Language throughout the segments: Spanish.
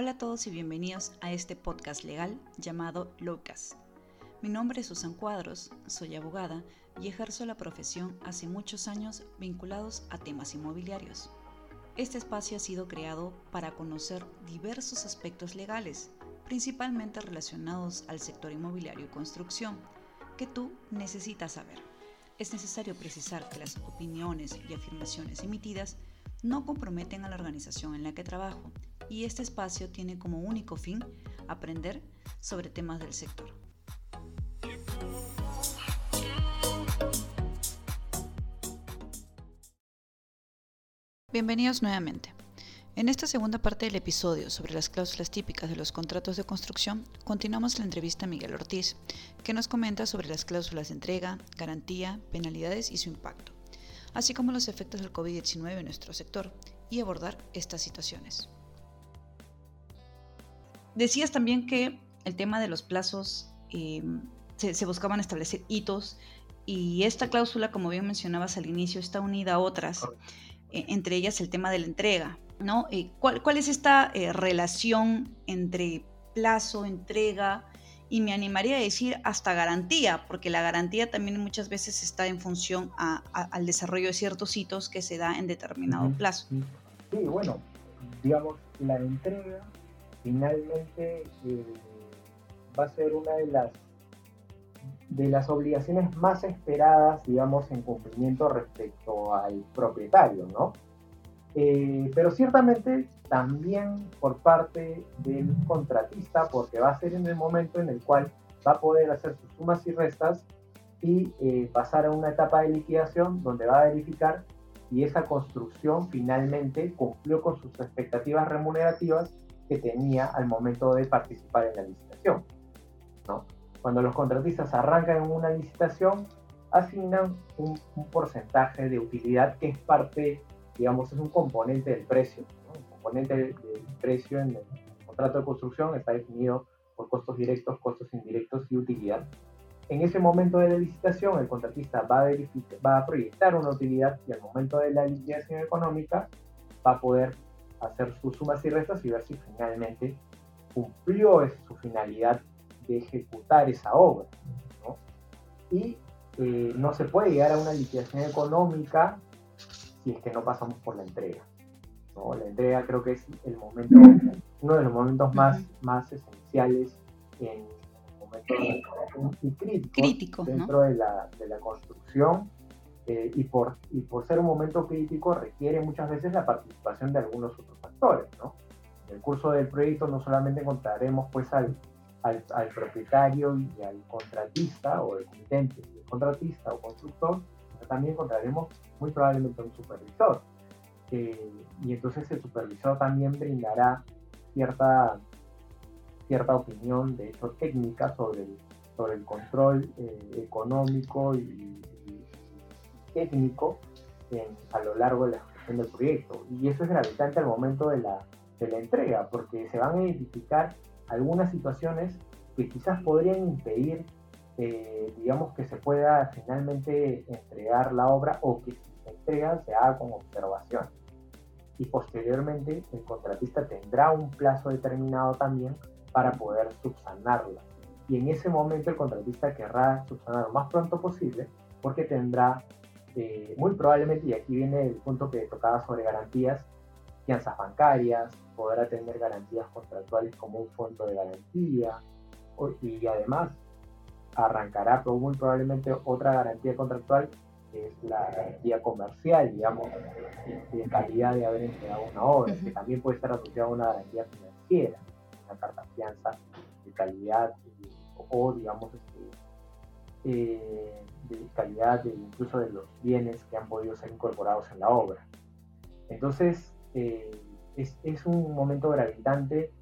Hola a todos y bienvenidos a este podcast legal llamado Locas. Mi nombre es Susan Cuadros, soy abogada y ejerzo la profesión hace muchos años vinculados a temas inmobiliarios. Este espacio ha sido creado para conocer diversos aspectos legales, principalmente relacionados al sector inmobiliario y construcción, que tú necesitas saber. Es necesario precisar que las opiniones y afirmaciones emitidas no comprometen a la organización en la que trabajo y este espacio tiene como único fin aprender sobre temas del sector. Bienvenidos nuevamente. En esta segunda parte del episodio sobre las cláusulas típicas de los contratos de construcción, continuamos la entrevista a Miguel Ortiz, que nos comenta sobre las cláusulas de entrega, garantía, penalidades y su impacto, así como los efectos del COVID-19 en nuestro sector y abordar estas situaciones. Decías también que el tema de los plazos eh, se, buscaban establecer hitos y esta cláusula, como bien mencionabas al inicio, está unida a otras, eh, entre ellas el tema de la entrega. ¿no? Eh, ¿cuál, es esta relación entre plazo, entrega y me animaría a decir hasta garantía, porque la garantía también muchas veces está en función al desarrollo de ciertos hitos que se da en determinado plazo? Sí, bueno, digamos, la entrega finalmente eh, va a ser una de las de las obligaciones más esperadas, digamos, en cumplimiento respecto al propietario, ¿no? Eh, pero ciertamente también por parte del contratista, porque va a ser en el momento en el cual va a poder hacer sus sumas y restas y eh, pasar a una etapa de liquidación donde va a verificar si esa construcción finalmente cumplió con sus expectativas remunerativas que tenía al momento de participar en la licitación. ¿no? Cuando los contratistas arrancan una licitación, asignan un, porcentaje de utilidad que es parte, digamos, es un componente del precio. Un componente del, precio en el contrato de construcción está definido por costos directos, costos indirectos y utilidad. En ese momento de la licitación, el contratista va a, va a proyectar una utilidad y al momento de la liquidación económica va a poder hacer sus sumas y restas y ver si finalmente cumplió su finalidad de ejecutar esa obra. Y eh, no se puede llegar a una liquidación económica si es que no pasamos por la entrega. La entrega creo que es el momento, uno de los momentos más, más esenciales en momentos y críticos, dentro de, la, de la construcción eh, y, por, y por ser un momento crítico requiere muchas veces la participación de algunos otros factores. ¿no? En el curso del proyecto no solamente encontraremos pues al, al, propietario y al contratista o el comitente, el contratista o constructor, sino también encontraremos muy probablemente un supervisor. Eh, y entonces el supervisor también brindará cierta, cierta opinión, de hecho técnica, sobre el, sobre el control eh, económico y, técnico a lo largo de la ejecución del proyecto. Y eso es gravitante al momento de la, de la entrega, porque se van a identificar algunas situaciones que quizás podrían impedir, eh, digamos, que se pueda finalmente entregar la obra o que si se entrega se haga con observación. Y posteriormente el contratista tendrá un plazo determinado también para poder subsanarla. Y en ese momento el contratista querrá subsanar lo más pronto posible porque tendrá este, muy probablemente, y aquí viene el punto que tocaba sobre garantías, fianzas bancarias, podrá tener garantías contractuales como un fondo de garantía, y además arrancará muy probablemente otra garantía contractual, que es la garantía comercial, digamos, de calidad de haber entregado una obra, que también puede estar asociada a una garantía financiera, una carta fianza de calidad o, digamos, este, eh, de calidad de, incluso de los bienes que han podido ser incorporados en la obra. Entonces, eh, es, es, un momento gravitante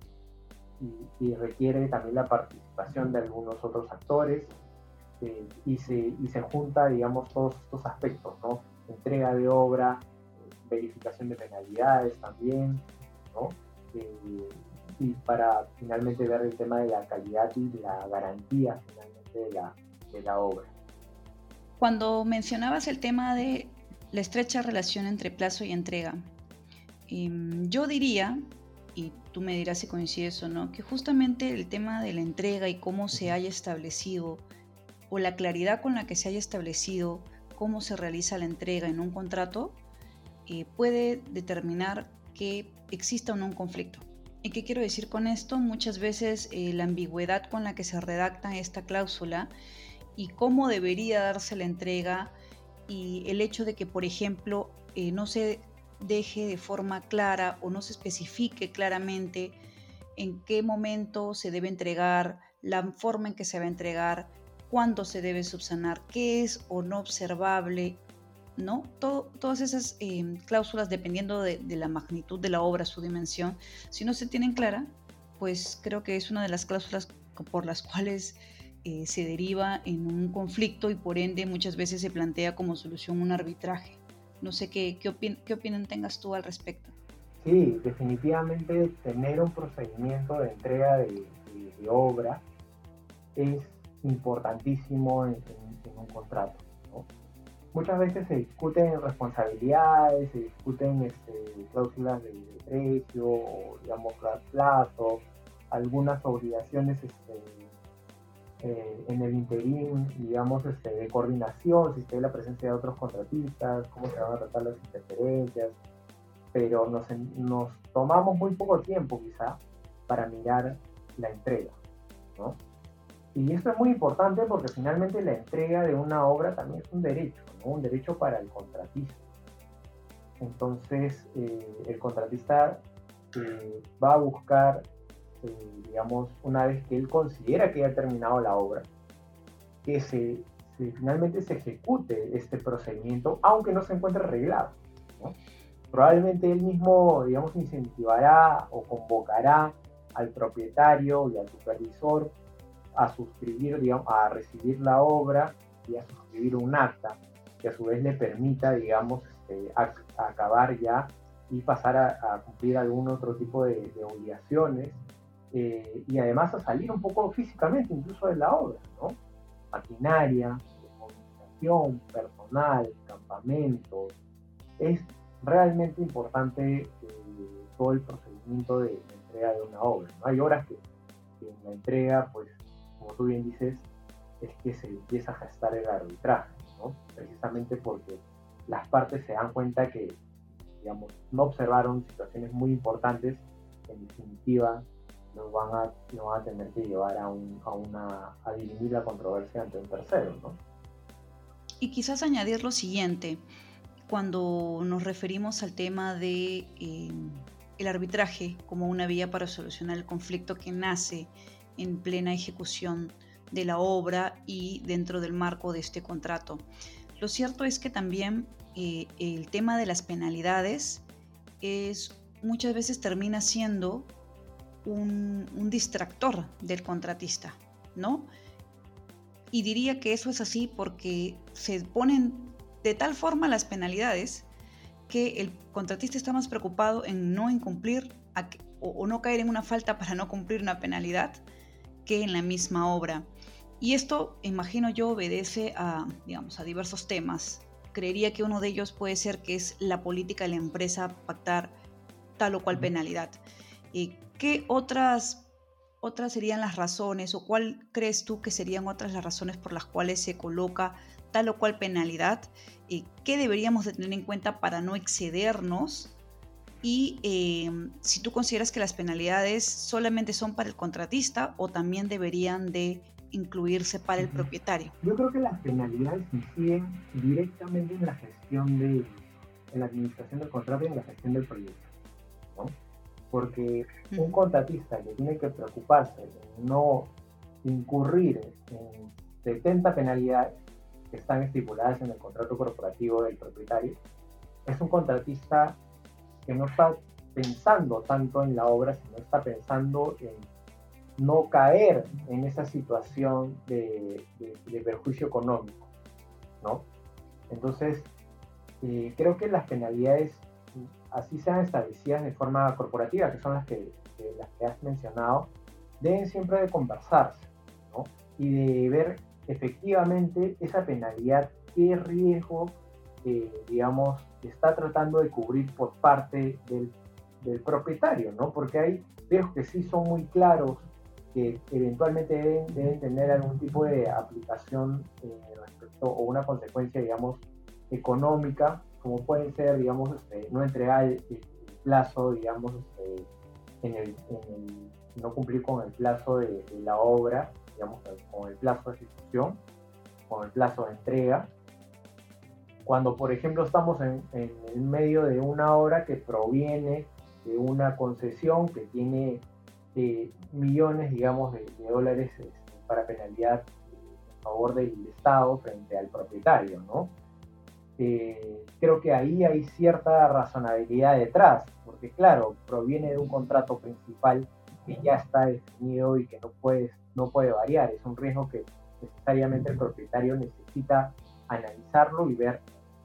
y, requiere también la participación de algunos otros actores eh, y, se, y se junta, digamos, todos estos aspectos, ¿no? Entrega de obra, verificación de penalidades también, ¿no? y para finalmente ver el tema de la calidad y la garantía finalmente de la, de la obra. Cuando mencionabas el tema de la estrecha relación entre plazo y entrega, em, yo diría y tú me dirás si coincides o no, que justamente el tema de la entrega y cómo se haya establecido, o la claridad con la que se haya establecido cómo se realiza la entrega en un contrato, eh, puede determinar que exista o no un conflicto. ¿Y qué quiero decir con esto? Muchas veces eh, la ambigüedad con la que se redacta esta cláusula y cómo debería darse la entrega y el hecho de que, por ejemplo, eh, no se deje de forma clara o no se especifique claramente en qué momento se debe entregar, la forma en que se va a entregar, cuándo se debe subsanar, qué es o no observable, ¿no? todas esas eh, cláusulas, dependiendo de, la magnitud de la obra, su dimensión, si no se tienen clara, pues creo que es una de las cláusulas por las cuales eh, se deriva en un conflicto y por ende muchas veces se plantea como solución un arbitraje. No sé qué, qué, opinión tengas tú al respecto. Sí, definitivamente tener un procedimiento de entrega de, obra es importantísimo en, un contrato. Muchas veces se discuten responsabilidades, se discuten este, cláusulas de, precio, o, digamos, plazo, algunas obligaciones este, eh, en el interín, digamos, este, de coordinación, si hay la presencia de otros contratistas, cómo se van a tratar las interferencias, pero nos, nos tomamos muy poco tiempo quizá para mirar la entrega, ¿no? Y esto es muy importante porque finalmente la entrega de una obra también es un derecho, ¿no? un derecho para el contratista. Entonces, eh, el contratista eh, va a buscar eh, digamos, una vez que él considera que ya ha terminado la obra, que se, finalmente se ejecute este procedimiento, aunque no se encuentre arreglado. Probablemente él mismo, digamos, incentivará o convocará al propietario y al supervisor a suscribir, digamos, a recibir la obra y a suscribir un acta que a su vez le permita, digamos, este, acabar ya y pasar a, cumplir algún otro tipo de, de obligaciones eh, y además a salir un poco físicamente incluso de la obra, ¿no? Maquinaria, movilización, personal, campamentos. Es realmente importante eh, todo el procedimiento de, entrega de una obra. ¿no? Hay obras que, en la entrega, pues, como tú bien dices, es que se empieza a gestar el arbitraje, ¿no? Precisamente porque las partes se dan cuenta que, digamos, no observaron situaciones muy importantes, en definitiva, nos van a, van a tener que llevar a, un, a, una, a dirimir la controversia ante un tercero. ¿no? Y quizás añadir lo siguiente, cuando nos referimos al tema de eh, el arbitraje como una vía para solucionar el conflicto que nace en plena ejecución de la obra y dentro del marco de este contrato. Lo cierto es que también eh, el tema de las penalidades es muchas veces termina siendo un, distractor del contratista, ¿no? Y diría que eso es así porque se ponen de tal forma las penalidades que el contratista está más preocupado en no incumplir o, no caer en una falta para no cumplir una penalidad que en la misma obra. Y esto, imagino yo, obedece a, digamos, a diversos temas. Creería que uno de ellos puede ser que es la política de la empresa pactar tal o cual penalidad. Eh, ¿Qué otras, otras serían las razones o cuál crees tú que serían otras las razones por las cuales se coloca tal o cual penalidad? Eh, ¿Qué deberíamos de tener en cuenta para no excedernos? Y eh, si tú consideras que las penalidades solamente son para el contratista o también deberían de incluirse para el propietario. Yo creo que las penalidades inciden directamente en la gestión de, en la administración del contrato y en la gestión del proyecto. Porque un contratista que tiene que preocuparse de no incurrir en 70 penalidades que están estipuladas en el contrato corporativo del propietario, es un contratista que no está pensando tanto en la obra, sino está pensando en no caer en esa situación de, perjuicio económico, ¿no? Entonces, eh, creo que las penalidades así sean establecidas de forma corporativa, que son las que, las que has mencionado, deben siempre de conversarse ¿no? y de ver efectivamente esa penalidad, qué riesgo, eh, digamos, está tratando de cubrir por parte del del propietario, ¿no? Porque hay riesgos que sí son muy claros, que eventualmente deben, tener algún tipo de aplicación eh, respecto o una consecuencia, digamos, económica, como pueden ser, digamos, este, no entregar el, plazo, digamos, este, en, el, no cumplir con el plazo de, la obra, digamos, con el plazo de ejecución, con el plazo de entrega. Cuando, por ejemplo, estamos en, en medio de una obra que proviene de una concesión que tiene eh, millones, digamos, de, dólares este, para penalidad en favor del Estado frente al propietario, ¿no? Eh, creo que ahí hay cierta razonabilidad detrás, porque claro, proviene de un contrato principal que ya está definido y que no puede, no puede variar. Es un riesgo que necesariamente el propietario necesita analizarlo y ver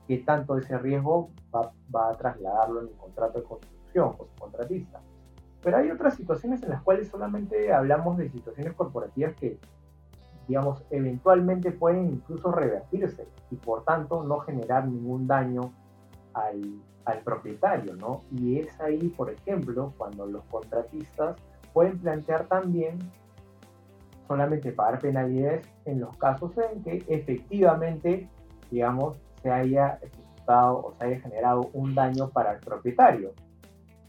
qué tanto ese riesgo va, va a trasladarlo en el contrato de construcción con su contratista. Pero hay otras situaciones en las cuales solamente hablamos de situaciones corporativas que, digamos, eventualmente pueden incluso revertirse y por tanto no generar ningún daño al, al propietario, ¿no? Y es ahí, por ejemplo, cuando los contratistas pueden plantear también solamente pagar penalidades en los casos en que efectivamente, digamos, se haya ejecutado o se haya generado un daño para el propietario.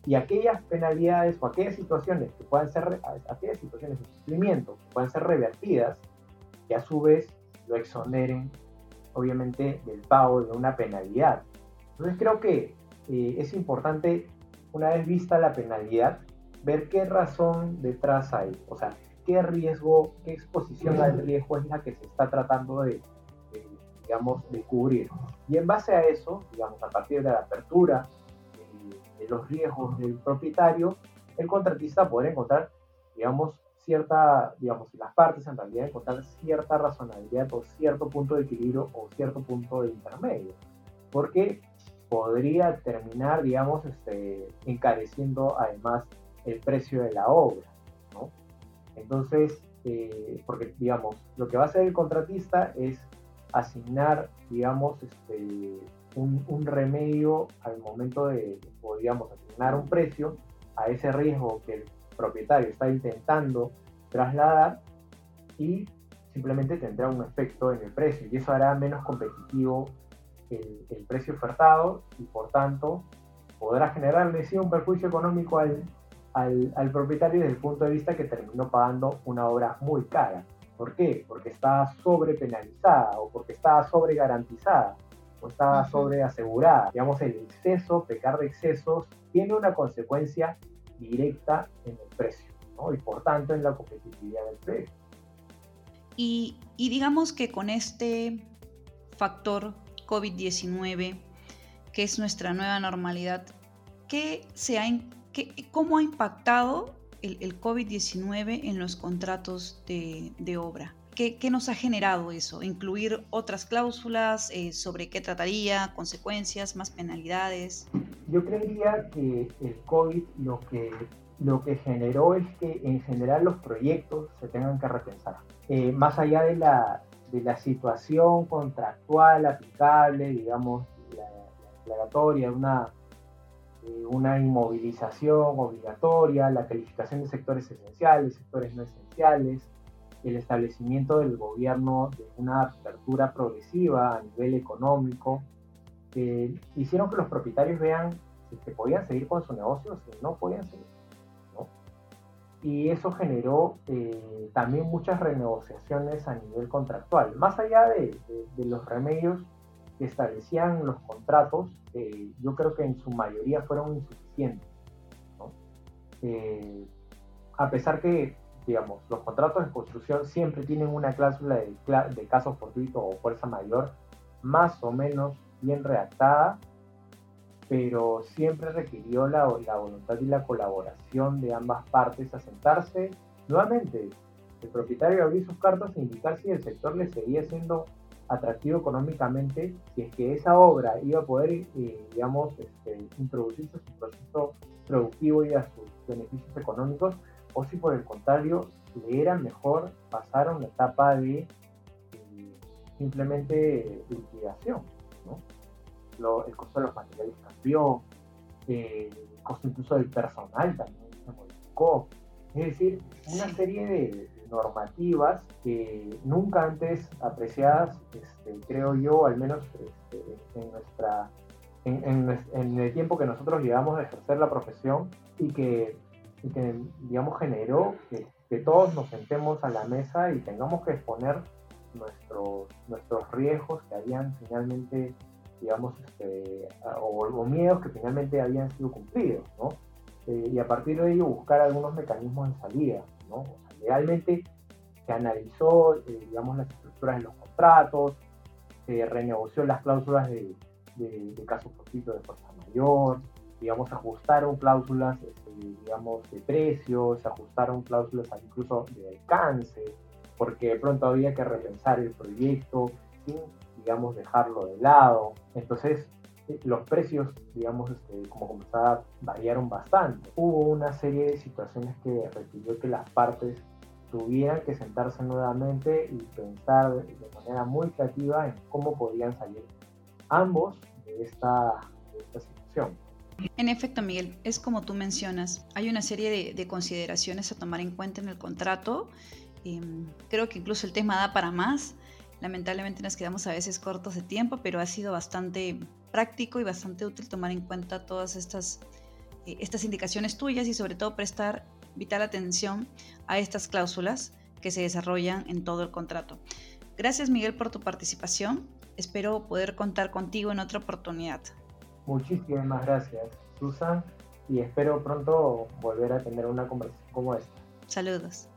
Y aquellas penalidades o aquellas situaciones que puedan ser, aquellas situaciones de cumplimiento que puedan ser revertidas, que a su vez lo exoneren, obviamente, del pago de una penalidad. Entonces creo que eh, es importante, una vez vista la penalidad, ver qué razón detrás hay, o sea, qué riesgo, qué exposición al riesgo es la que se está tratando de, digamos, de cubrir. Y en base a eso, digamos, a partir de la apertura de, los riesgos del propietario, el contratista podrá encontrar, digamos, cierta, digamos, las partes en realidad encontrar cierta razonabilidad o cierto punto de equilibrio o cierto punto de intermedio. Porque podría terminar, digamos, este, encareciendo además el precio de la obra, ¿no? Entonces, eh, porque, digamos, lo que va a hacer el contratista es asignar, digamos, este, un, remedio al momento de, digamos, asignar un precio a ese riesgo que el propietario está intentando trasladar y simplemente tendrá un efecto en el precio y eso hará menos competitivo el, el precio ofertado y por tanto podrá generarle sí un perjuicio económico al, al, al, propietario desde el punto de vista que terminó pagando una obra muy cara. ¿Por qué? Porque está sobrepenalizada o porque está sobregarantizada o está sobreasegurada. Digamos, el exceso, pecar de excesos, tiene una consecuencia directa en el precio ¿no? y por tanto en la competitividad del precio. Y, digamos que con este factor COVID-19, que es nuestra nueva normalidad, ¿qué se ha ¿Cómo ha impactado el, COVID-19 en los contratos de, obra? ¿Qué, nos ha generado eso? ¿Incluir otras cláusulas? Eh, ¿Sobre qué trataría? ¿Consecuencias? ¿Más penalidades? Yo creería que el COVID lo que, lo que generó es que en general los proyectos se tengan que repensar. Eh, más allá de la, de la situación contractual aplicable, digamos, la, la declaratoria de una una inmovilización obligatoria, la calificación de sectores esenciales, sectores no esenciales, el establecimiento del gobierno de una apertura progresiva a nivel económico, eh, hicieron que los propietarios vean que podían seguir con su negocio si no podían seguir. Y eso generó eh, también muchas renegociaciones a nivel contractual. Más allá de, de los remedios que establecían los contratos, eh, yo creo que en su mayoría fueron insuficientes. Eh, a pesar que, digamos, los contratos de construcción siempre tienen una cláusula de, de caso fortuito o fuerza mayor, más o menos bien redactada, pero siempre requirió la, voluntad y la colaboración de ambas partes a sentarse nuevamente. El propietario abrir sus cartas e indicar si el sector le seguía siendo atractivo económicamente si es que esa obra iba a poder, eh, digamos, este, introducirse a su proceso productivo y a sus beneficios económicos, o si por el contrario le era mejor pasar a una etapa de eh, simplemente liquidación. ¿no? el costo de los materiales cambió, eh, el costo incluso del personal también se modificó. Es decir, una serie de normativas que nunca antes apreciadas, este, creo yo, al menos este, en, nuestra, en, el tiempo que nosotros llevamos a ejercer la profesión y que, digamos, generó que, todos nos sentemos a la mesa y tengamos que exponer nuestros, nuestros riesgos que habían finalmente, digamos, este, o, miedos que finalmente habían sido cumplidos, ¿no? Eh, y a partir de ello buscar algunos mecanismos de salida, ¿no? O sea, realmente se analizó, eh, digamos, las estructuras de los contratos, se renegoció las cláusulas de, de, caso fortuito de fuerza mayor, digamos, ajustaron cláusulas, digamos, de precios, se ajustaron cláusulas incluso de alcance, porque de pronto había que repensar el proyecto sin, digamos, dejarlo de lado. Entonces, eh, los precios, digamos, este, como comenzaba, variaron bastante. Hubo una serie de situaciones que requirió que las partes tuvieran que sentarse nuevamente y pensar de manera muy creativa en cómo podían salir ambos de esta, situación. En efecto, Miguel, es como tú mencionas, hay una serie de, consideraciones a tomar en cuenta en el contrato. Em, creo que incluso el tema da para más. Lamentablemente nos quedamos a veces cortos de tiempo, pero ha sido bastante práctico y bastante útil tomar en cuenta todas eh, estas indicaciones tuyas y sobre todo prestar vital atención a estas cláusulas que se desarrollan en todo el contrato. Gracias Miguel por tu participación. Espero poder contar contigo en otra oportunidad. Muchísimas gracias, Susan, y espero pronto volver a tener una conversación como esta. Saludos.